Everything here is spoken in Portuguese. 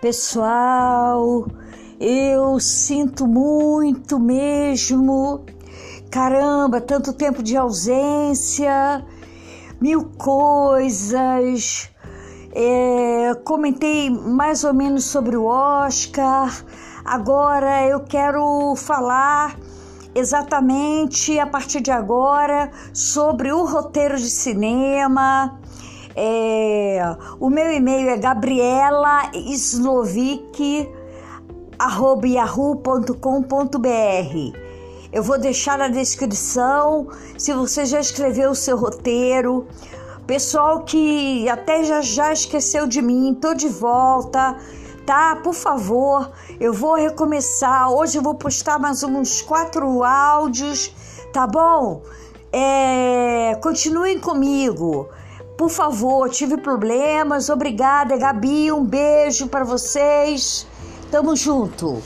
Pessoal, eu sinto muito mesmo. Caramba, tanto tempo de ausência, mil coisas. É, comentei mais ou menos sobre o Oscar. Agora eu quero falar exatamente a partir de agora sobre o roteiro de cinema é, o meu e-mail é gabrielaislovic.yahoo.com.br. Eu vou deixar na descrição se você já escreveu o seu roteiro. Pessoal que até já, já esqueceu de mim, tô de volta, tá? Por favor, eu vou recomeçar. Hoje eu vou postar mais uns quatro áudios, tá bom? É, continuem comigo. Por favor, tive problemas. Obrigada, Gabi. Um beijo para vocês. Tamo junto.